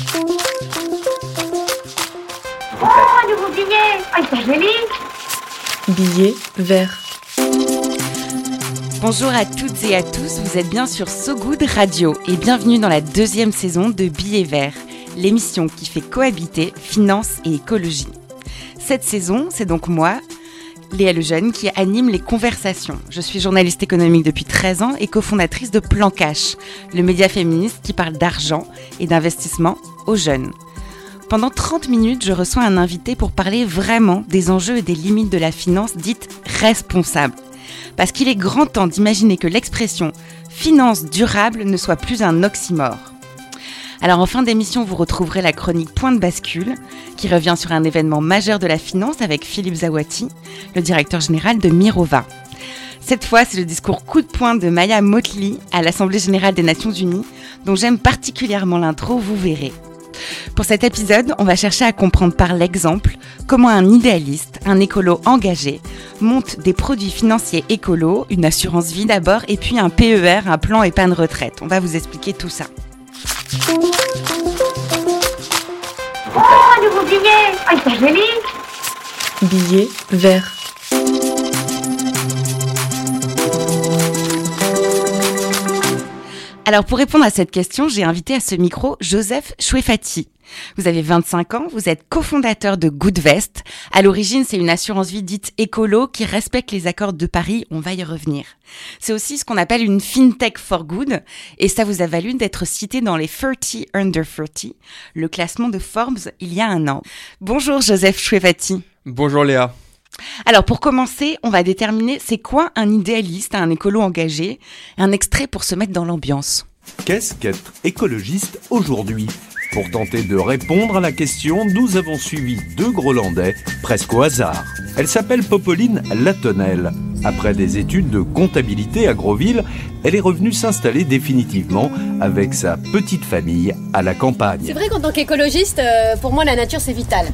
Oh, un nouveau billet Ah, il joli Billet vert. Bonjour à toutes et à tous, vous êtes bien sur So Good Radio et bienvenue dans la deuxième saison de Billets Verts, l'émission qui fait cohabiter finance et écologie. Cette saison, c'est donc moi, Léa Lejeune, qui anime les conversations. Je suis journaliste économique depuis 13 ans et cofondatrice de Plan Cash, le média féministe qui parle d'argent et d'investissement aux jeunes. Pendant 30 minutes, je reçois un invité pour parler vraiment des enjeux et des limites de la finance dite responsable parce qu'il est grand temps d'imaginer que l'expression finance durable ne soit plus un oxymore. Alors en fin d'émission, vous retrouverez la chronique Point de bascule, qui revient sur un événement majeur de la finance avec Philippe Zawati, le directeur général de Mirova. Cette fois, c'est le discours coup de poing de Maya Motley à l'Assemblée générale des Nations unies, dont j'aime particulièrement l'intro, vous verrez. Pour cet épisode, on va chercher à comprendre par l'exemple comment un idéaliste, un écolo engagé, monte des produits financiers écolos, une assurance vie d'abord, et puis un PER, un plan épargne retraite. On va vous expliquer tout ça. Oh, un nouveau billet Ah, il joli Billet vert. Alors pour répondre à cette question, j'ai invité à ce micro Joseph Chouefati. Vous avez 25 ans, vous êtes cofondateur de Goodvest. À l'origine, c'est une assurance vie dite écolo qui respecte les accords de Paris, on va y revenir. C'est aussi ce qu'on appelle une fintech for good et ça vous a valu d'être cité dans les 30 under 30, le classement de Forbes il y a un an. Bonjour Joseph Chouefati. Bonjour Léa. Alors pour commencer, on va déterminer c'est quoi un idéaliste, un écolo engagé, un extrait pour se mettre dans l'ambiance. Qu'est-ce qu'être écologiste aujourd'hui? Pour tenter de répondre à la question, nous avons suivi deux Grolandais, presque au hasard. Elle s'appelle Popoline Latonnelle. Après des études de comptabilité à Groville, elle est revenue s'installer définitivement avec sa petite famille à la C'est campagne. vrai qu'en tant qu'écologiste, euh, pour moi, la nature, c'est vital.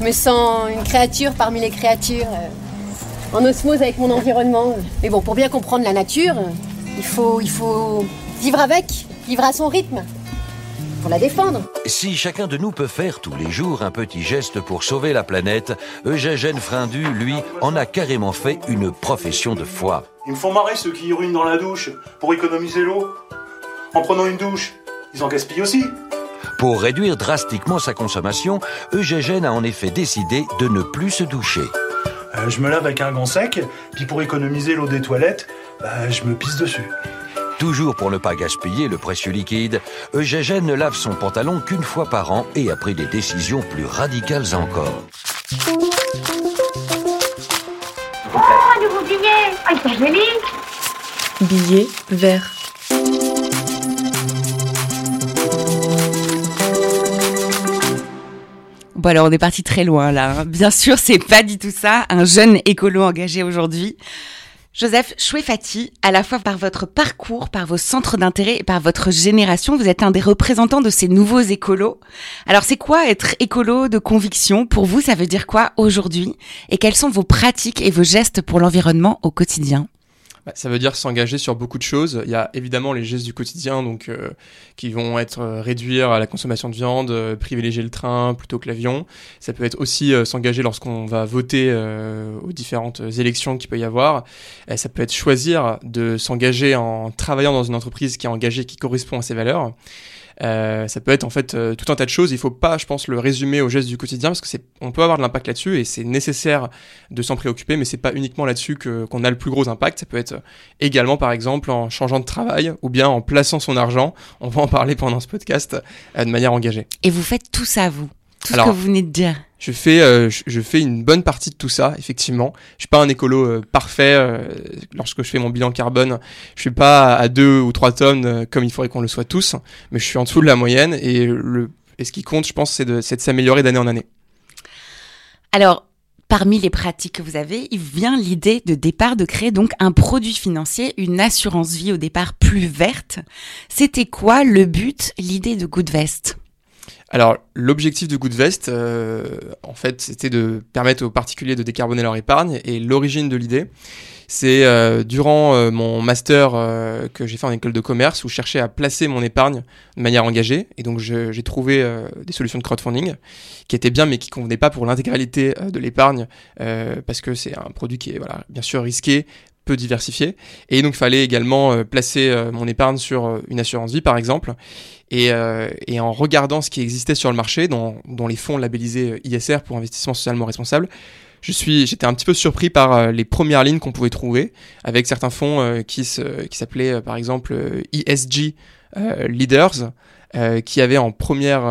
Je me sens une créature parmi les créatures, euh, en osmose avec mon environnement. Mais bon, pour bien comprendre la nature, euh, il faut, il faut vivre avec, vivre à son rythme, pour la défendre. Si chacun de nous peut faire tous les jours un petit geste pour sauver la planète, Eugène Frindu, lui, en a carrément fait une profession de foi. Ils me font marrer ceux qui urinent dans la douche pour économiser l'eau. En prenant une douche, ils en gaspillent aussi. Pour réduire drastiquement sa consommation, Eugène a en effet décidé de ne plus se doucher. Euh, je me lave avec un gant sec, puis pour économiser l'eau des toilettes, bah, je me pisse dessus. Toujours pour ne pas gaspiller le précieux liquide, Eugène ne lave son pantalon qu'une fois par an et a pris des décisions plus radicales encore. Oh, un nouveau billet Ah, Billet vert. Bon alors on est parti très loin là. hein. Bien sûr, c'est pas du tout ça. Un jeune écolo engagé aujourd'hui. Joseph Chouefati, à la fois par votre parcours, par vos centres d'intérêt et par votre génération, vous êtes un des représentants de ces nouveaux écolos. Alors c'est quoi être écolo de conviction Pour vous, ça veut dire quoi aujourd'hui? Et quelles sont vos pratiques et vos gestes pour l'environnement au quotidien? Bah, Ça veut dire s'engager sur beaucoup de choses. Il y a évidemment les gestes du quotidien, donc euh, qui vont être euh, réduire la consommation de viande, euh, privilégier le train plutôt que l'avion. Ça peut être aussi euh, s'engager lorsqu'on va voter euh, aux différentes élections qu'il peut y avoir. Ça peut être choisir de s'engager en travaillant dans une entreprise qui est engagée, qui correspond à ses valeurs. Euh, ça peut être en fait euh, tout un tas de choses. Il faut pas, je pense, le résumer aux gestes du quotidien parce que c'est, on peut avoir de l'impact là-dessus et c'est nécessaire de s'en préoccuper, mais c'est pas uniquement là-dessus que qu'on a le plus gros impact. Ça peut être également, par exemple, en changeant de travail ou bien en plaçant son argent. On va en parler pendant ce podcast euh, de manière engagée. Et vous faites tout ça, vous Tout Alors- ce que vous venez de dire Je fais, euh, je, fais une bonne partie de tout ça, effectivement. Je suis pas un écolo euh, parfait. euh, lorsque je fais mon bilan carbone, je suis pas à deux ou trois tonnes comme il faudrait qu'on le soit tous, mais je suis en dessous de la moyenne et le et ce qui compte, je pense, c'est de, de s'améliorer d'année en année. Alors, parmi les pratiques que vous avez, il vient l'idée de départ de créer donc un produit financier, une assurance vie au départ plus verte. C'était quoi le but, l'idée de Goodvest? Alors, l'objectif de Goodvest, euh, en fait, c'était de permettre aux particuliers de décarboner leur épargne. Et l'origine de l'idée, c'est euh, durant euh, mon master euh, que j'ai fait en école de commerce, où je cherchais à placer mon épargne de manière engagée. Et donc, j'ai trouvé des solutions de crowdfunding qui étaient bien, mais qui convenaient pas pour l'intégralité de l'épargne, parce que c'est un produit qui est, voilà, bien sûr risqué, peu diversifié. Et donc, il fallait également placer mon épargne sur une assurance vie, par exemple. Et, euh, et en regardant ce qui existait sur le marché, dont, les fonds labellisés ISR pour investissement socialement responsable, j'étais un petit peu surpris par euh, les premières lignes qu'on pouvait trouver, avec certains fonds euh, qui, s'appelaient par exemple ESG Leaders, qui avaient en première,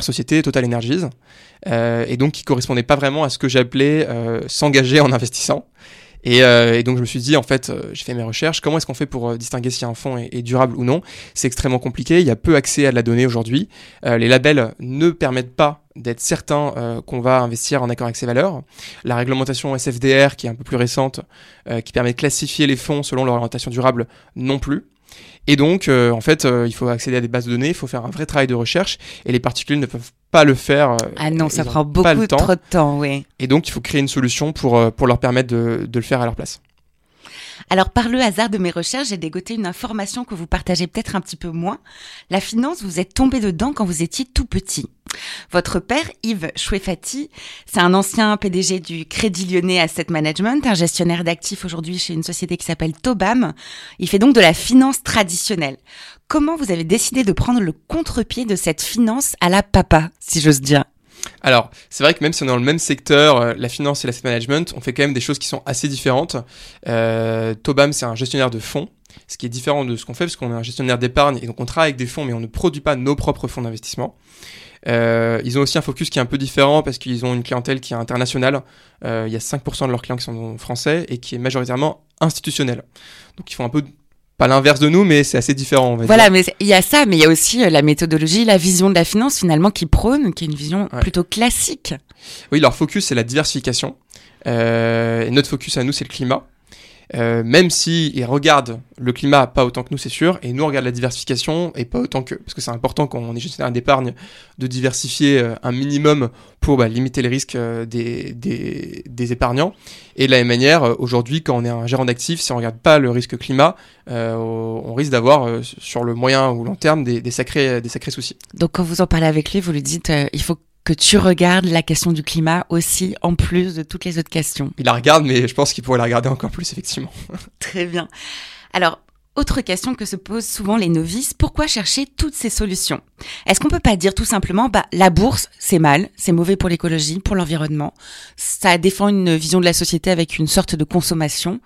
société Total Energies, et donc qui correspondaient pas vraiment à ce que j'appelais s'engager en investissant. Et, euh, et donc je me suis dit, en fait, euh, j'ai fait mes recherches, comment est-ce qu'on fait pour euh, distinguer si un fonds est, durable ou non? C'est extrêmement compliqué, il y a peu accès à de la donnée aujourd'hui. Euh, les labels ne permettent pas d'être certain euh, qu'on va investir en accord avec ses valeurs. La réglementation SFDR, qui est un peu plus récente, qui permet de classifier les fonds selon leur orientation durable, non plus. Et donc, en fait, il faut accéder à des bases de données, il faut faire un vrai travail de recherche, et les particuliers ne peuvent pas le faire. euh, Ah non, ça prend beaucoup le temps. trop de temps, oui. Et donc, il faut créer une solution pour, euh, pour leur permettre de, de le faire à leur place. Alors, par le hasard de mes recherches, j'ai dégoté une information que vous partagez peut-être un petit peu moins. La finance, vous êtes tombé dedans quand vous étiez tout petit. Votre père, Yves Chouefati, c'est un ancien PDG du Crédit Lyonnais Asset Management, un gestionnaire d'actifs aujourd'hui chez une société qui s'appelle Tobam. Il fait donc de la finance traditionnelle. Comment vous avez décidé de prendre le contre-pied de cette finance à la papa, si j'ose dire? Alors, c'est vrai que même si on est dans le même secteur, euh, la finance et l'asset management, on fait quand même des choses qui sont assez différentes. Euh, Tobam, c'est un gestionnaire de fonds, ce qui est différent de ce qu'on fait, parce qu'on est un gestionnaire d'épargne, et donc on travaille avec des fonds, mais on ne produit pas nos propres fonds d'investissement. Euh, ils ont aussi un focus qui est un peu différent, parce qu'ils ont une clientèle qui est internationale. Euh, il y a 5% de leurs clients qui sont français, et qui est majoritairement institutionnelle. Donc ils font un peu, pas l'inverse de nous, mais c'est assez différent, on va dire. Voilà, mais il y a ça, mais il y a aussi euh, la méthodologie, la vision de la finance finalement qui prône, qui est une vision Ouais. plutôt classique. Oui, leur focus, c'est la diversification. Euh, et notre focus à nous, c'est le climat. Euh, même si regardent le climat pas autant que nous, c'est sûr, et nous on regarde la diversification et pas autant que, parce que c'est important quand on est gestionnaire d'épargne de diversifier euh, un minimum pour bah, limiter les risques euh, des, des, des épargnants. Et de la même manière, euh, aujourd'hui, quand on est un gérant d'actifs, si on regarde pas le risque climat, on risque d'avoir sur le moyen ou long terme des, des sacrés, des sacrés soucis. Donc quand vous en parlez avec lui, vous lui dites il faut que tu regardes la question du climat aussi en plus de toutes les autres questions. Il la regarde, mais je pense qu'il pourrait la regarder encore plus, effectivement. Très bien. Alors, autre question que se posent souvent les novices, pourquoi chercher toutes ces solutions? Est-ce qu'on peut pas dire tout simplement, bah, la bourse, c'est mal, c'est mauvais pour l'écologie, pour l'environnement, ça défend une vision de la société avec une sorte de consommation?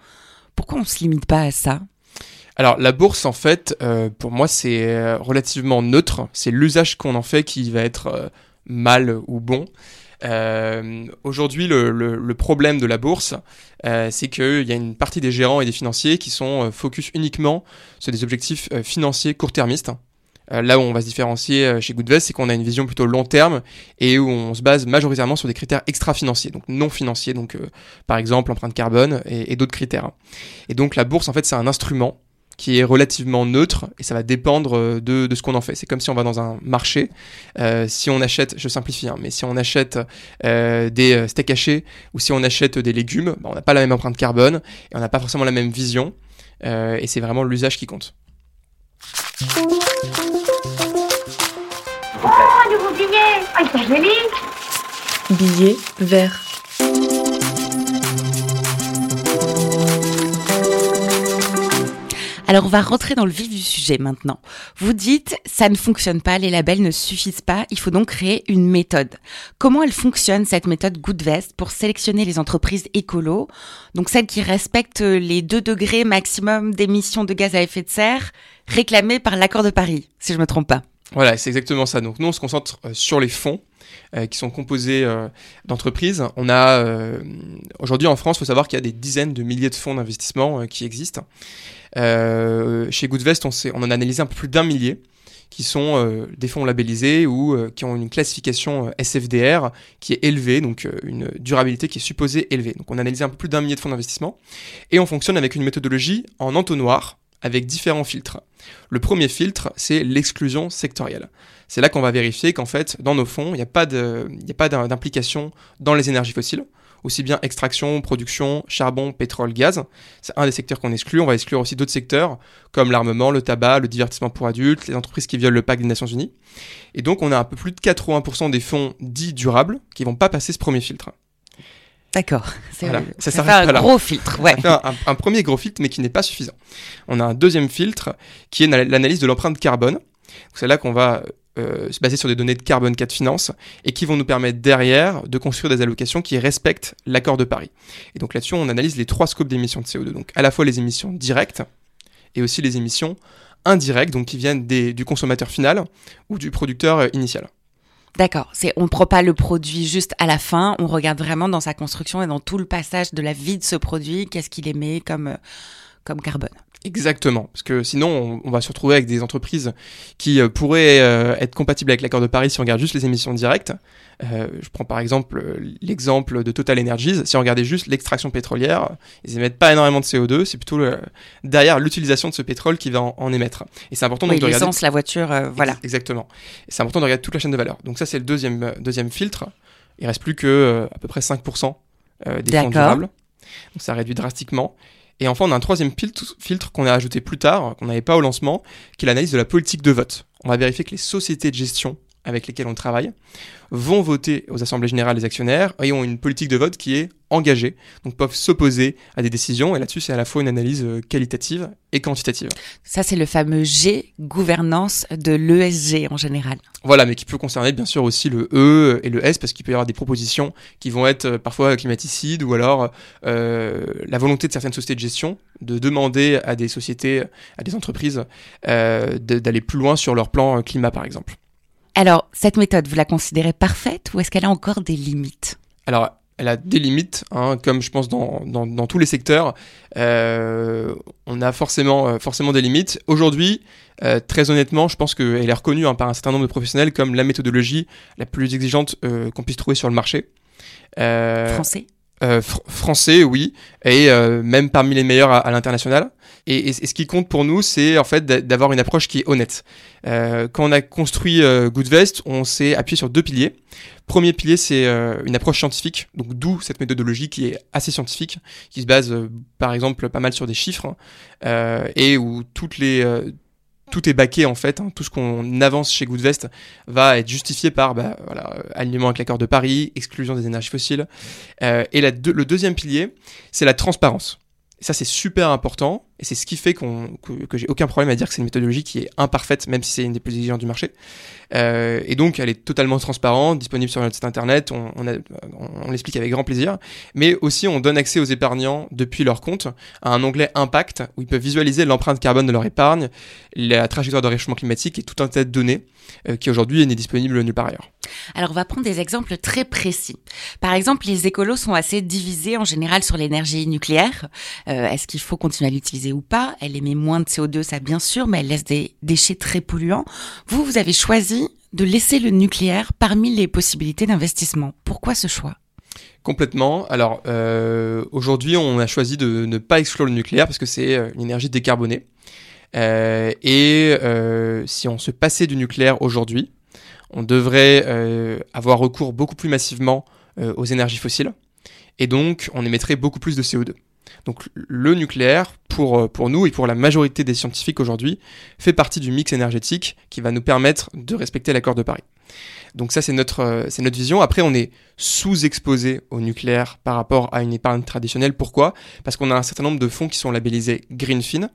Pourquoi on se limite pas à ça? Alors la bourse en fait, euh, pour moi c'est euh, relativement neutre. C'est l'usage qu'on en fait qui va être euh, mal ou bon. Euh, Aujourd'hui, le, le- le problème de la bourse, euh, c'est qu'il y a une partie des gérants et des financiers qui sont euh, focus uniquement sur des objectifs euh, financiers court-termistes. Euh, là où on va se différencier euh, chez Goodvest, c'est qu'on a une vision plutôt long terme et où on se base majoritairement sur des critères extra-financiers, donc non financiers, donc par exemple l'empreinte carbone et d'autres critères. Et donc la bourse, en fait, c'est un instrument qui est relativement neutre et ça va dépendre euh, de, de ce qu'on en fait. C'est comme si on va dans un marché, euh, si on achète, je simplifie, hein, mais si on achète euh, des steaks hachés ou si on achète des légumes, bah, on n'a pas la même empreinte carbone et on n'a pas forcément la même vision euh, et c'est vraiment l'usage qui compte. Oh, nouveau billet Ah, jolis billet vert, Alors on va rentrer dans le vif du sujet maintenant. Vous dites ça ne fonctionne pas, les labels ne suffisent pas, il faut donc créer une méthode. Comment elle fonctionne cette méthode Goodvest pour sélectionner les entreprises écolo, donc celles qui respectent les 2 degrés maximum d'émissions de gaz à effet de serre réclamés par l'accord de Paris, si je me trompe pas? Voilà, c'est exactement ça. Donc nous, on se concentre euh, sur les fonds euh, qui sont composés euh, d'entreprises. On a aujourd'hui en France, il faut savoir qu'il y a des dizaines de milliers de fonds d'investissement qui existent. Euh, chez Goodvest, on, en a analysé un peu plus d'un millier qui sont euh, des fonds labellisés ou euh, qui ont une classification SFDR qui est élevée, donc une durabilité qui est supposée élevée. Donc on a analysé un peu plus d'un millier de fonds d'investissement et on fonctionne avec une méthodologie en entonnoir avec différents filtres. Le premier filtre, c'est l'exclusion sectorielle. C'est là qu'on va vérifier qu'en fait, dans nos fonds, il n'y a pas d'implication dans les énergies fossiles aussi bien extraction, production, charbon, pétrole, gaz. C'est un des secteurs qu'on exclut. On va exclure aussi d'autres secteurs comme l'armement, le tabac, le divertissement pour adultes, les entreprises qui violent le pacte des Nations Unies. Et donc on a un peu plus de 80% des fonds dits durables qui vont pas passer ce premier filtre. D'accord. Voilà. Ça, ça, un gros filtre, ouais. Un, un, premier gros filtre, mais qui n'est pas suffisant. On a un deuxième filtre qui est l'analyse de l'empreinte carbone. C'est là qu'on va euh, sur des données de carbone 4 Finance et qui vont nous permettre derrière de construire des allocations qui respectent l'accord de Paris. Et donc là-dessus, on analyse les trois scopes d'émissions de CO2, donc à la fois les émissions directes et aussi les émissions indirectes, donc qui viennent des, du consommateur final ou du producteur euh, initial. D'accord, c'est on ne prend pas le produit juste à la fin, on regarde vraiment dans sa construction et dans tout le passage de la vie de ce produit, qu'est-ce qu'il émet comme, euh, comme carbone. Exactement, parce que sinon on, va se retrouver avec des entreprises qui euh, pourraient euh, être compatibles avec l'accord de Paris si on regarde juste les émissions directes. Euh, je prends par exemple l'exemple de Total Energies. Si on regardait juste l'extraction pétrolière, ils émettent pas énormément de CO2. C'est plutôt derrière l'utilisation de ce pétrole qui va en, émettre. Et c'est important oui, de regarder. la voiture, voilà. Exactement. C'est important de regarder toute la chaîne de valeur. Donc ça c'est le deuxième deuxième filtre. Il reste plus que à peu près 5% des fonds durables. Donc ça réduit drastiquement. Et enfin, on a un troisième filtre, qu'on a ajouté plus tard, qu'on n'avait pas au lancement, qui est l'analyse de la politique de vote. On va vérifier que les sociétés de gestion avec lesquelles on travaille vont voter aux assemblées générales des actionnaires et ont une politique de vote qui est engagée, donc peuvent s'opposer à des décisions. Et là-dessus, c'est à la fois une analyse euh, qualitative et quantitative. Ça, c'est le fameux G, gouvernance de l'ESG en général. Voilà, mais qui peut concerner bien sûr aussi le E et le S, parce qu'il peut y avoir des propositions qui vont être euh, parfois climaticides, ou alors euh, la volonté de certaines sociétés de gestion de demander à des sociétés, à des entreprises, euh, d'aller plus loin sur leur plan climat, par exemple. Alors, cette méthode, vous la considérez parfaite ou est-ce qu'elle a encore des limites? Alors, elle a des limites, hein, comme je pense dans, dans, dans tous les secteurs. Euh, on a forcément, euh, forcément des limites. Aujourd'hui, euh, très honnêtement, je pense qu'elle est reconnue hein, par un certain nombre de professionnels comme la méthodologie la plus exigeante euh, qu'on puisse trouver sur le marché. Euh, Français? euh, français, oui, et euh, même parmi les meilleurs à, l'international. Et, et, ce qui compte pour nous, c'est en fait d'avoir une approche qui est honnête. Euh, quand on a construit euh, Goodvest, on s'est appuyé sur deux piliers. Premier pilier, c'est euh, une approche scientifique, donc d'où cette méthodologie qui est assez scientifique, qui se base par exemple pas mal sur des chiffres et où toutes les tout est baqué en fait. Hein. Tout ce qu'on avance chez Goodvest va être justifié par bah, voilà, alignement avec l'accord de Paris, exclusion des énergies fossiles. Euh, et la le deuxième pilier, c'est la transparence. Et ça, c'est super important. Et c'est ce qui fait que, que j'ai aucun problème à dire que c'est une méthodologie qui est imparfaite, même si c'est une des plus exigeantes du marché. Euh, et donc, elle est totalement transparente, disponible sur notre site internet. On, l'explique avec grand plaisir. Mais aussi, on donne accès aux épargnants depuis leur compte à un onglet Impact où ils peuvent visualiser l'empreinte carbone de leur épargne, la trajectoire de réchauffement climatique et tout un tas de données euh, qui aujourd'hui n'est disponible nulle part ailleurs. Alors, on va prendre des exemples très précis. Par exemple, les écolos sont assez divisés en général sur l'énergie nucléaire. Euh, est-ce qu'il faut continuer à l'utiliser ou pas Elle émet moins de CO2, ça bien sûr, mais elle laisse des déchets très polluants. Vous, vous avez choisi de laisser le nucléaire parmi les possibilités d'investissement. Pourquoi ce choix? Complètement. Alors euh, aujourd'hui, on a choisi de ne pas exclure le nucléaire parce que c'est euh, une énergie décarbonée. Euh, et si on se passait du nucléaire aujourd'hui, on devrait avoir recours beaucoup plus massivement aux énergies fossiles. Et donc, on émettrait beaucoup plus de CO2. Donc le nucléaire, pour, euh, pour nous et pour la majorité des scientifiques aujourd'hui, fait partie du mix énergétique qui va nous permettre de respecter l'accord de Paris. Donc ça, c'est notre, euh, notre vision. Après, on est sous-exposé au nucléaire par rapport à une épargne traditionnelle. Pourquoi? Parce qu'on a un certain nombre de fonds qui sont labellisés Greenfin,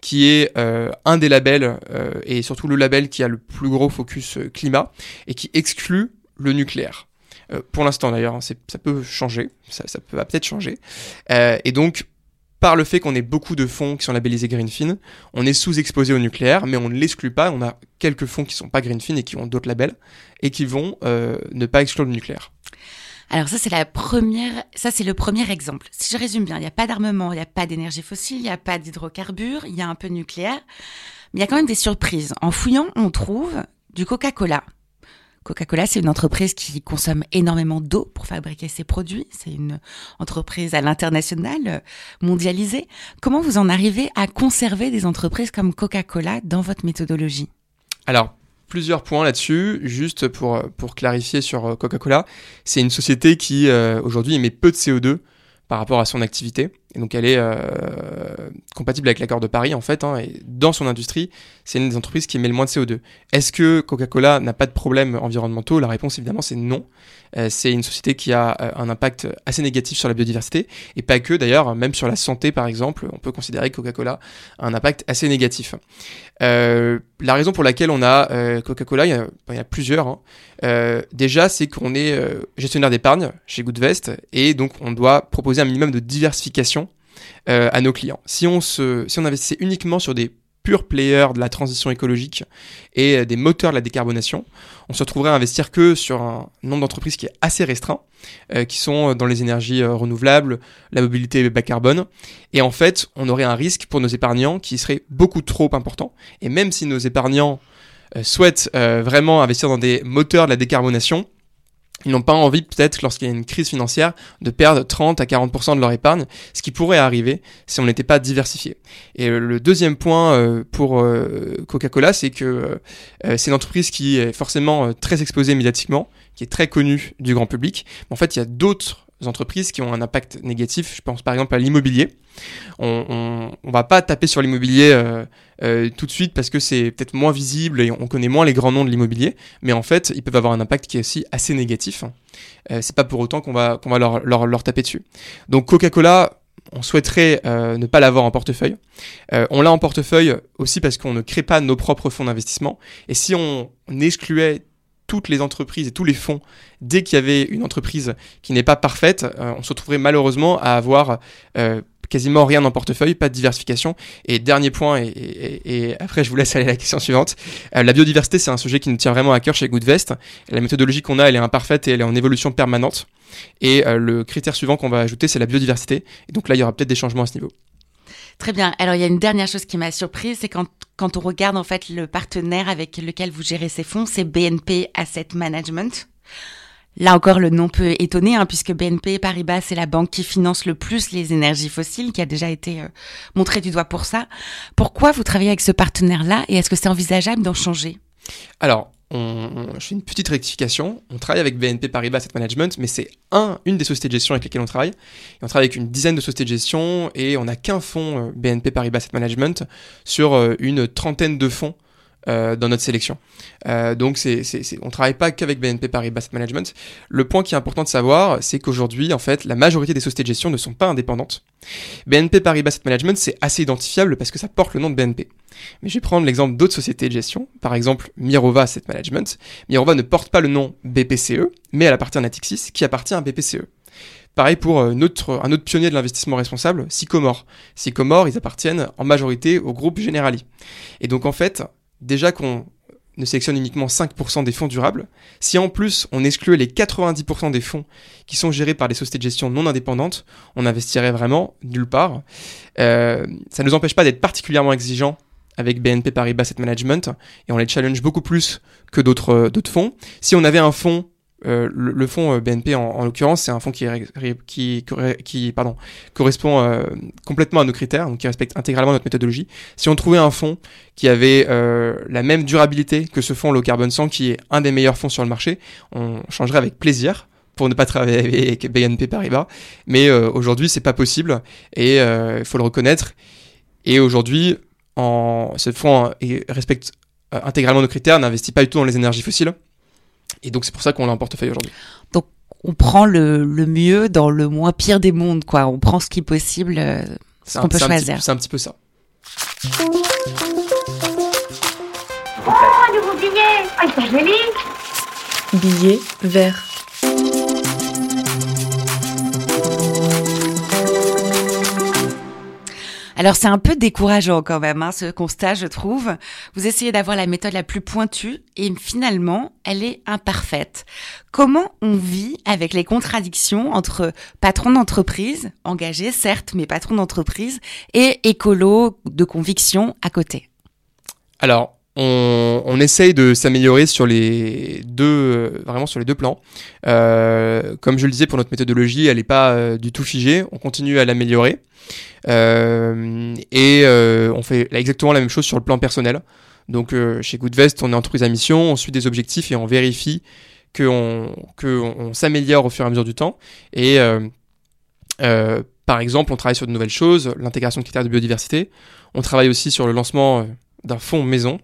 qui est euh, un des labels, et surtout le label qui a le plus gros focus climat, et qui exclut le nucléaire. Euh, pour l'instant d'ailleurs, hein, ça peut changer, ça, peut peut-être changer. Euh, et donc, par le fait qu'on ait beaucoup de fonds qui sont labellisés Greenfin, on est sous-exposé au nucléaire, mais on ne l'exclut pas. On a quelques fonds qui sont pas Greenfin et qui ont d'autres labels et qui vont euh, ne pas exclure le nucléaire. Alors ça c'est ça c'est le premier exemple. Si je résume bien, il n'y a pas d'armement, il n'y a pas d'énergie fossile, il n'y a pas d'hydrocarbures, il y a un peu de nucléaire, mais il y a quand même des surprises. En fouillant, on trouve du Coca-Cola. Coca-Cola, c'est une entreprise qui consomme énormément d'eau pour fabriquer ses produits. C'est une entreprise à l'international, euh, mondialisée. Comment vous en arrivez à conserver des entreprises comme Coca-Cola dans votre méthodologie? Alors, plusieurs points là-dessus, juste pour, pour clarifier sur euh, Coca-Cola. C'est une société qui, euh, aujourd'hui, émet peu de CO2 par rapport à son activité. Et donc elle est euh, compatible avec l'accord de Paris en fait. Hein, et dans son industrie, c'est une des entreprises qui émet le moins de CO2. Est-ce que Coca-Cola n'a pas de problèmes environnementaux? La réponse évidemment c'est non. Euh, c'est une société qui a euh, un impact assez négatif sur la biodiversité et pas que d'ailleurs, même sur la santé par exemple, on peut considérer que Coca-Cola a un impact assez négatif. La raison pour laquelle on a Coca-Cola, il, il y, a plusieurs. Hein. Déjà, c'est qu'on est, gestionnaire d'épargne chez Goodvest et donc on doit proposer un minimum de diversification à nos clients. Si on se, si on investissait uniquement sur des pure player de la transition écologique et des moteurs de la décarbonation, on se retrouverait à investir que sur un nombre d'entreprises qui est assez restreint, euh, qui sont dans les énergies euh, renouvelables, la mobilité bas carbone. Et en fait, on aurait un risque pour nos épargnants qui serait beaucoup trop important. Et même si nos épargnants euh, souhaitent vraiment investir dans des moteurs de la décarbonation, ils n'ont pas envie, peut-être, lorsqu'il y a une crise financière, de perdre 30 à 40% de leur épargne, ce qui pourrait arriver si on n'était pas diversifié. Et le deuxième point euh, pour euh, Coca-Cola, c'est que euh, c'est une entreprise qui est forcément très exposée médiatiquement, qui est très connue du grand public. Mais en fait, il y a d'autres entreprises qui ont un impact négatif. Je pense par exemple à l'immobilier. On, va pas taper sur l'immobilier euh, euh, tout de suite parce que c'est peut-être moins visible et on connaît moins les grands noms de l'immobilier, mais en fait ils peuvent avoir un impact qui est aussi assez négatif. Euh, c'est pas pour autant qu'on va qu'on va leur, taper dessus. Donc Coca-Cola, on souhaiterait ne pas l'avoir en portefeuille. On l'a en portefeuille aussi parce qu'on ne crée pas nos propres fonds d'investissement. Et si on excluait toutes les entreprises et tous les fonds, dès qu'il y avait une entreprise qui n'est pas parfaite, euh, on se retrouverait malheureusement à avoir euh, quasiment rien en portefeuille, pas de diversification. Et dernier point, et, après je vous laisse aller à la question suivante, euh, la biodiversité c'est un sujet qui nous tient vraiment à cœur chez Goodvest. La méthodologie qu'on a, elle est imparfaite et elle est en évolution permanente. Et le critère suivant qu'on va ajouter, c'est la biodiversité. Et donc là, il y aura peut-être des changements à ce niveau. Très bien. Alors il y a une dernière chose qui m'a surprise, c'est quand quand on regarde en fait le partenaire avec lequel vous gérez ces fonds, c'est BNP Asset Management. Là encore, le nom peut étonner, hein, puisque BNP Paribas, c'est la banque qui finance le plus les énergies fossiles, qui a déjà été euh, montré du doigt pour ça. Pourquoi vous travaillez avec ce partenaire-là et est-ce que c'est envisageable d'en changer? Alors, on, on, je fais une petite rectification. On travaille avec BNP Paribas Asset Management, mais c'est un, une des sociétés de gestion avec lesquelles on travaille. On travaille avec une dizaine de sociétés de gestion et on n'a qu'un fonds euh, BNP Paribas Asset Management sur euh, une trentaine de fonds euh, dans notre sélection. Donc c'est, c'est, c'est, on travaille pas qu'avec BNP Paribas Asset Management. Le point qui est important de savoir, c'est qu'aujourd'hui, en fait, la majorité des sociétés de gestion ne sont pas indépendantes. BNP Paribas Asset Management, c'est assez identifiable parce que ça porte le nom de BNP. Mais je vais prendre l'exemple d'autres sociétés de gestion, par exemple Mirova Asset Management. Mirova ne porte pas le nom BPCE, mais elle appartient à Natixis, qui appartient à BPCE. Pareil pour un autre, un autre pionnier de l'investissement responsable, Sycomore. Sycomore, ils appartiennent en majorité au groupe Generali. Et donc en fait, déjà qu'on ne sélectionne uniquement 5% des fonds durables, si en plus on excluait les 90% des fonds qui sont gérés par des sociétés de gestion non indépendantes, on investirait vraiment nulle part. Euh, ça ne nous empêche pas d'être particulièrement exigeants avec BNP Paribas Asset Management et on les challenge beaucoup plus que d'autres d'autres fonds. Si on avait un fonds euh, le, le, fonds euh, BNP en, en l'occurrence, c'est un fonds qui, correspond euh, complètement à nos critères, donc qui respecte intégralement notre méthodologie. Si on trouvait un fonds qui avait euh, la même durabilité que ce fonds Low Carbon 100, qui est un des meilleurs fonds sur le marché, on changerait avec plaisir pour ne pas travailler avec BNP Paribas. Mais euh, aujourd'hui, c'est pas possible et il faut le reconnaître. Et aujourd'hui, en, ce fonds respecte intégralement nos critères, n'investit pas du tout dans les énergies fossiles. Et donc c'est pour ça qu'on l'a en portefeuille aujourd'hui. Donc on prend le, le, mieux dans le moins pire des mondes, quoi. On prend ce qui est possible, euh, ce qu'on peut choisir. C'est un petit peu ça. Oh, un nouveau billet? Ah, jolis Billet vert. Alors c'est un peu décourageant quand même, hein, ce constat, je trouve. Vous essayez d'avoir la méthode la plus pointue et finalement, elle est imparfaite. Comment on vit avec les contradictions entre patron d'entreprise, engagé certes, mais patron d'entreprise, et écolo de conviction à côté? Alors, on, essaye de s'améliorer sur les deux, euh, plans. Euh, comme je le disais, pour notre méthodologie, elle n'est pas euh, du tout figée. On continue à l'améliorer. Et on fait exactement la même chose sur le plan personnel. Donc chez Goodvest, on est entreprise à mission, on suit des objectifs et on vérifie qu'on que s'améliore au fur et à mesure du temps. Et par exemple, on travaille sur de nouvelles choses, l'intégration de critères de biodiversité. On travaille aussi sur le lancement d'un fonds maison.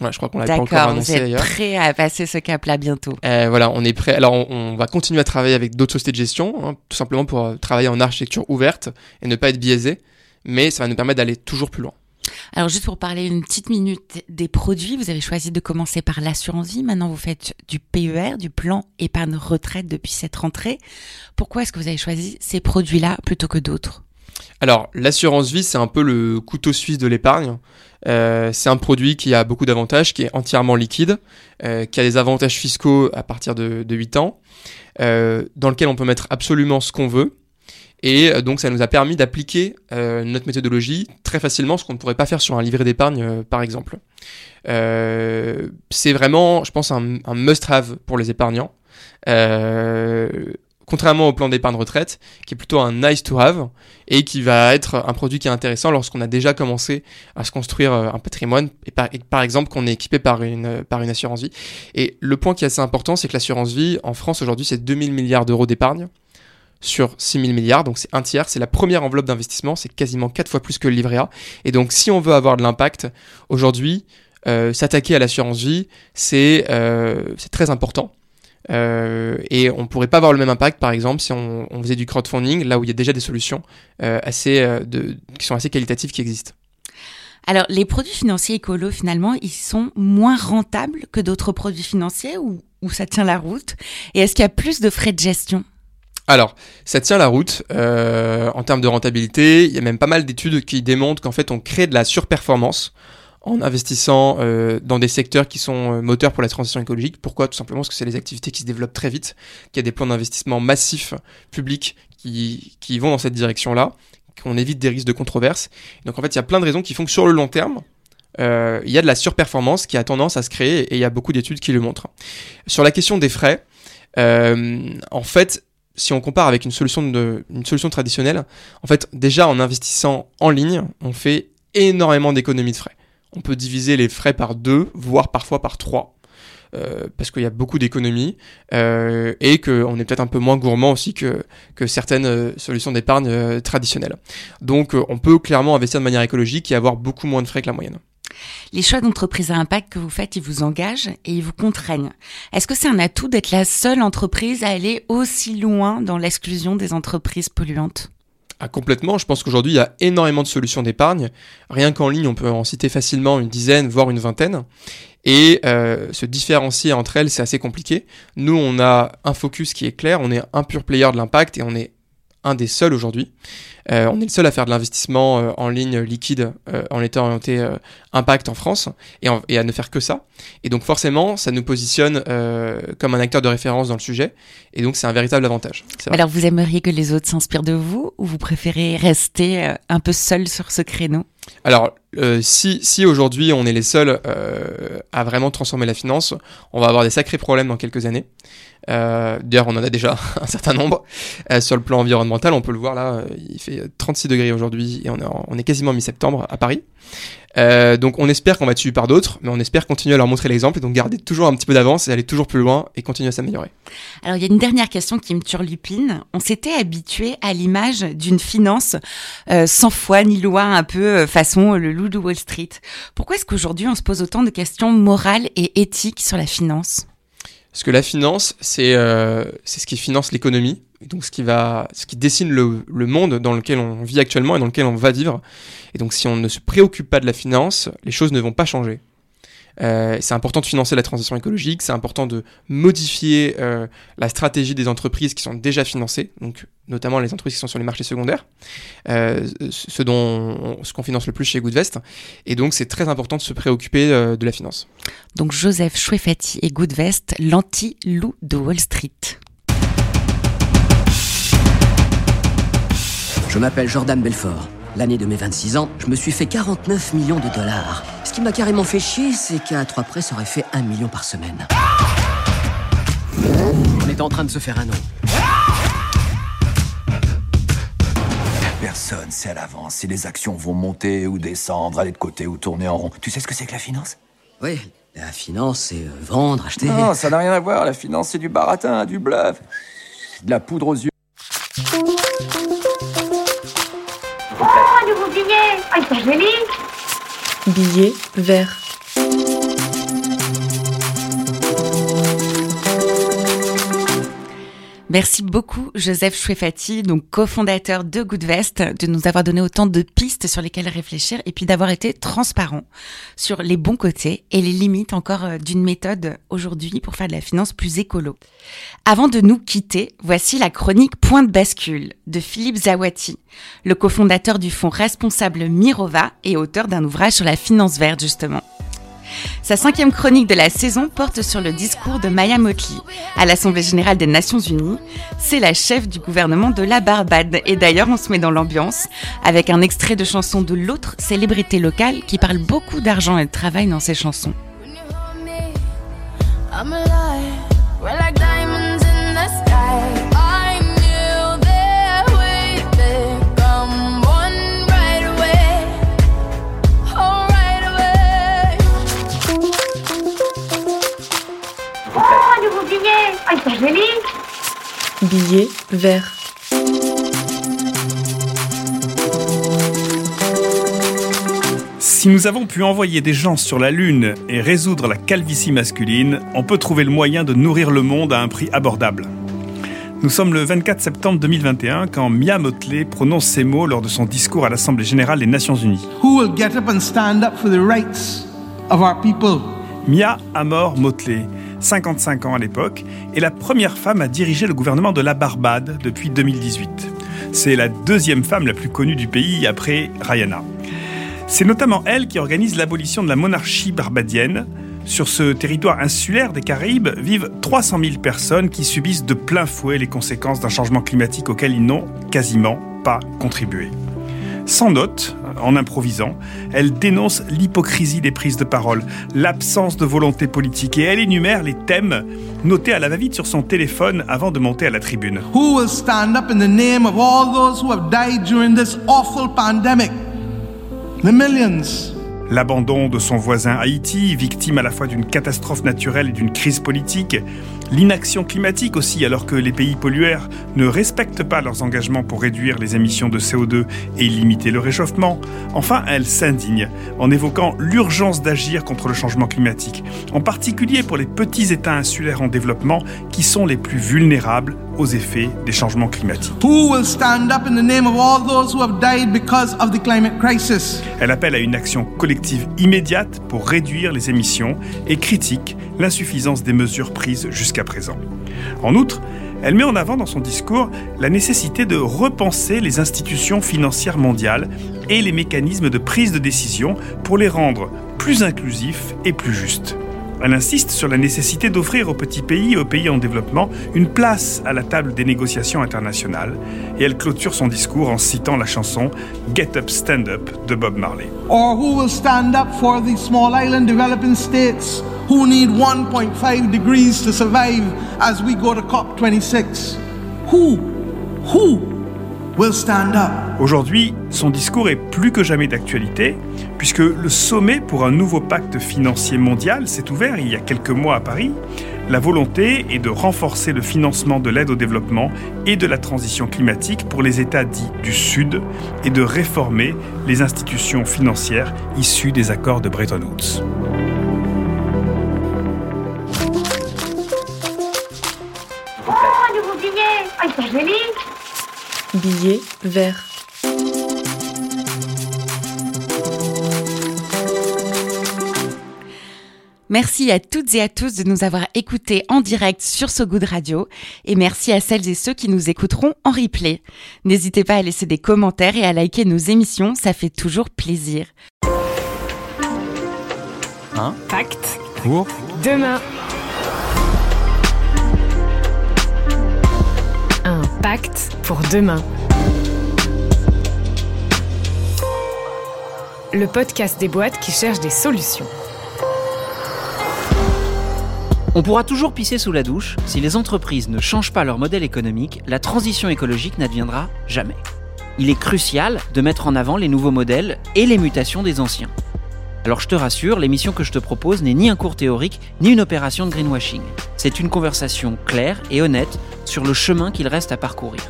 Je crois qu'on l'a pas encore D'accord, vous annoncé êtes prêt à passer ce cap-là bientôt. Euh, voilà, on est prêt. Alors, on, on va continuer à travailler avec d'autres sociétés de gestion, hein, tout simplement pour euh, travailler en architecture ouverte et ne pas être biaisé. Mais ça va nous permettre d'aller toujours plus loin. Alors juste pour parler une petite minute des produits, vous avez choisi de commencer par l'assurance vie. Maintenant, vous faites du PER, du plan épargne retraite depuis cette rentrée. Pourquoi est-ce que vous avez choisi ces produits-là plutôt que d'autres? Alors, l'assurance vie, c'est un peu le couteau suisse de l'épargne. Euh, c'est un produit qui a beaucoup d'avantages, qui est entièrement liquide, euh, qui a des avantages fiscaux à partir de, de 8 ans, euh, dans lequel on peut mettre absolument ce qu'on veut. Et donc, ça nous a permis d'appliquer notre méthodologie très facilement, ce qu'on ne pourrait pas faire sur un livret d'épargne, par exemple. C'est vraiment, je pense, un, must-have pour les épargnants. Contrairement au plan d'épargne retraite, qui est plutôt un nice to have et qui va être un produit qui est intéressant lorsqu'on a déjà commencé à se construire euh, un patrimoine et par, exemple qu'on est équipé par une, par une assurance vie. Et le point qui est assez important, c'est que l'assurance vie en France aujourd'hui, c'est 2000 milliards d'euros d'épargne sur 6000 milliards, donc c'est un tiers, c'est la première enveloppe d'investissement, c'est quasiment quatre fois plus que le livret A. Et donc si on veut avoir de l'impact, aujourd'hui, euh, s'attaquer à l'assurance vie, euh, c'est très important. Euh, et on pourrait pas avoir le même impact, par exemple, si on, on faisait du crowdfunding, là où il y a déjà des solutions euh, assez, euh, de, qui sont assez qualitatives qui existent. Alors, les produits financiers écolos, finalement, ils sont moins rentables que d'autres produits financiers ou, ou ça tient la route? Et est-ce qu'il y a plus de frais de gestion? Alors, ça tient la route euh, en termes de rentabilité. Il y a même pas mal d'études qui démontrent qu'en fait, on crée de la surperformance en investissant euh, dans des secteurs qui sont euh, moteurs pour la transition écologique. Pourquoi? Tout simplement parce que c'est des activités qui se développent très vite, qu'il y a des plans d'investissement massifs publics qui, qui vont dans cette direction-là, qu'on évite des risques de controverse. Donc en fait, il y a plein de raisons qui font que sur le long terme, euh, il y a de la surperformance qui a tendance à se créer et il y a beaucoup d'études qui le montrent. Sur la question des frais, euh, en fait, si on compare avec une solution, de, une solution traditionnelle, en fait, déjà en investissant en ligne, on fait énormément d'économies de frais. On peut diviser les frais par deux, voire parfois par trois. Euh, parce qu'il y a beaucoup d'économies euh, et qu'on est peut-être un peu moins gourmand aussi que, que certaines euh, solutions d'épargne euh, traditionnelles. Donc euh, on peut clairement investir de manière écologique et avoir beaucoup moins de frais que la moyenne. Les choix d'entreprise à impact que vous faites, ils vous engagent et ils vous contraignent. Est-ce que c'est un atout d'être la seule entreprise à aller aussi loin dans l'exclusion des entreprises polluantes? Ah, complètement. Je pense qu'aujourd'hui, il y a énormément de solutions d'épargne. Rien qu'en ligne, on peut en citer facilement une dizaine, voire une vingtaine. Et euh, se différencier entre elles, c'est assez compliqué. Nous, on a un focus qui est clair. On est un pur player de l'impact et on est un des seuls aujourd'hui. Euh, on est le seul à faire de l'investissement euh, en ligne liquide euh, en étant orienté impact en France et, en- et à ne faire que ça. Et donc forcément, ça nous positionne comme un acteur de référence dans le sujet. Et donc c'est un véritable avantage. Alors vous aimeriez que les autres s'inspirent de vous ou vous préférez rester un peu seul sur ce créneau? Alors, euh, si, si aujourd'hui on est les seuls euh, à vraiment transformer la finance, on va avoir des sacrés problèmes dans quelques années. Euh, D'ailleurs, on en a déjà un certain nombre. Euh, sur le plan environnemental, on peut le voir là, euh, il fait 36 degrés aujourd'hui et on est, on est quasiment mi-septembre à Paris. Euh, donc on espère qu'on va être par d'autres, mais on espère continuer à leur montrer l'exemple et donc garder toujours un petit peu d'avance et aller toujours plus loin et continuer à s'améliorer. Alors il y a une dernière question qui me turlupine. On s'était habitué à l'image d'une finance euh, sans foi ni loi, un peu euh, façon euh, le loup de Wall Street. Pourquoi est-ce qu'aujourd'hui on se pose autant de questions morales et éthiques sur la finance? Parce que la finance, c'est euh, ce qui finance l'économie, donc ce qui va, ce qui dessine le, le monde dans lequel on vit actuellement et dans lequel on va vivre. Et donc si on ne se préoccupe pas de la finance, les choses ne vont pas changer. Euh, c'est important de financer la transition écologique, c'est important de modifier euh, la stratégie des entreprises qui sont déjà financées, donc notamment les entreprises qui sont sur les marchés secondaires, euh, ce dont on- ce qu'on finance le plus chez Goodvest. Et donc c'est très important de se préoccuper euh, de la finance. Donc Joseph Chouefati et Goodvest, l'anti-loup de Wall Street. Je m'appelle Jordan Belfort. L'année de mes 26 ans, je me suis fait 49 millions de dollars. Ce qui m'a carrément fait chier, c'est qu'à trois près, ça aurait fait un million par semaine. On est en train de se faire un nom. Personne sait à l'avance si les actions vont monter ou descendre, aller de côté ou tourner en rond. Tu sais ce que c'est que la finance? Oui, la finance, c'est vendre, acheter. Non, ça n'a rien à voir. La finance, c'est du baratin, du bluff. De la poudre aux yeux. Billet vert. Merci beaucoup Joseph Chouefati, donc cofondateur de Goodvest, de nous avoir donné autant de pistes sur lesquelles réfléchir et puis d'avoir été transparent sur les bons côtés et les limites encore euh, d'une méthode aujourd'hui pour faire de la finance plus écolo. Avant de nous quitter, voici la chronique Point de bascule de Philippe Zawati, le cofondateur du fonds responsable Mirova et auteur d'un ouvrage sur la finance verte justement. Sa cinquième chronique de la saison porte sur le discours de Maya Motley à l'Assemblée générale des Nations Unies. C'est la chef du gouvernement de la Barbade et d'ailleurs on se met dans l'ambiance avec un extrait de chanson de l'autre célébrité locale qui parle beaucoup d'argent et de travail dans ses chansons. Ils sont jolis Billet vert. Si nous avons pu envoyer des gens sur la Lune et résoudre la calvitie masculine, on peut trouver le moyen de nourrir le monde à un prix abordable. Nous sommes le 24 septembre 2021 quand Mia Motley prononce ces mots lors de son discours à l'Assemblée générale des Nations Unies. Who will get up and stand up for the rights of our people? Mia Amor Motley, 55 ans à l'époque, est la première femme à diriger le gouvernement de la Barbade depuis 2018. C'est la deuxième femme la plus connue du pays après Rihanna. C'est notamment elle qui organise l'abolition de la monarchie barbadienne. Sur ce territoire insulaire des Caraïbes vivent 300 000 personnes qui subissent de plein fouet les conséquences d'un changement climatique auquel ils n'ont quasiment pas contribué. Sans note, en improvisant, elle dénonce l'hypocrisie des prises de parole, l'absence de volonté politique et elle énumère les thèmes notés à la va-vite sur son téléphone avant de monter à la tribune. Who will stand up in the name of all those who have died during this awful pandemic? The millions. L'abandon de son voisin Haïti, victime à la fois d'une catastrophe naturelle et d'une crise politique, l'inaction climatique aussi alors que les pays pollueurs ne respectent pas leurs engagements pour réduire les émissions de CO2 et limiter le réchauffement. Enfin, elle s'indigne en évoquant l'urgence d'agir contre le changement climatique, en particulier pour les petits États insulaires en développement qui sont les plus vulnérables aux effets des changements climatiques. Elle appelle à une action collective immédiate pour réduire les émissions et critique l'insuffisance des mesures prises jusqu'à présent. En outre, elle met en avant dans son discours la nécessité de repenser les institutions financières mondiales et les mécanismes de prise de décision pour les rendre plus inclusifs et plus justes. Elle insiste sur la nécessité d'offrir aux petits pays et aux pays en développement une place à la table des négociations internationales et elle clôture son discours en citant la chanson Get Up Stand Up de Bob Marley. Or who will stand up for the small island developing states? Who need 1.5 degrees to survive as we go to COP26? Who? Who will stand up? Aujourd'hui, son discours est plus que jamais d'actualité, puisque le sommet pour un nouveau pacte financier mondial s'est ouvert il y a quelques mois à Paris. La volonté est de renforcer le financement de l'aide au développement et de la transition climatique pour les États dits du Sud et de réformer les institutions financières issues des accords de Bretton Woods. Billet vert. Merci à toutes et à tous de nous avoir écoutés en direct sur So Good Radio et merci à celles et ceux qui nous écouteront en replay. N'hésitez pas à laisser des commentaires et à liker nos émissions, ça fait toujours plaisir. Un Pacte pour? Demain. Pacte pour demain. le podcast des boîtes qui cherchent des solutions. On pourra toujours pisser sous la douche, si les entreprises ne changent pas leur modèle économique, la transition écologique n'adviendra jamais. Il est crucial de mettre en avant les nouveaux modèles et les mutations des anciens. Alors je te rassure, l'émission que je te propose n'est ni un cours théorique, ni une opération de greenwashing. C'est une conversation claire et honnête sur le chemin qu'il reste à parcourir.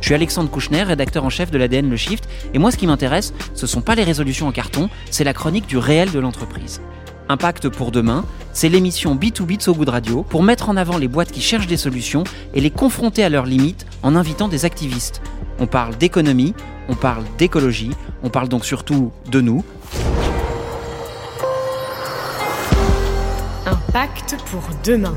Je suis Alexandre Kouchner, rédacteur en chef de l'ADN Le Shift, et moi ce qui m'intéresse, ce sont pas les résolutions en carton, c'est la chronique du réel de l'entreprise. Impact pour demain, c'est l'émission B2B de So Good Radio pour mettre en avant les boîtes qui cherchent des solutions et les confronter à leurs limites en invitant des activistes. On parle d'économie, on parle d'écologie, on parle donc surtout de nous. Impact pour demain.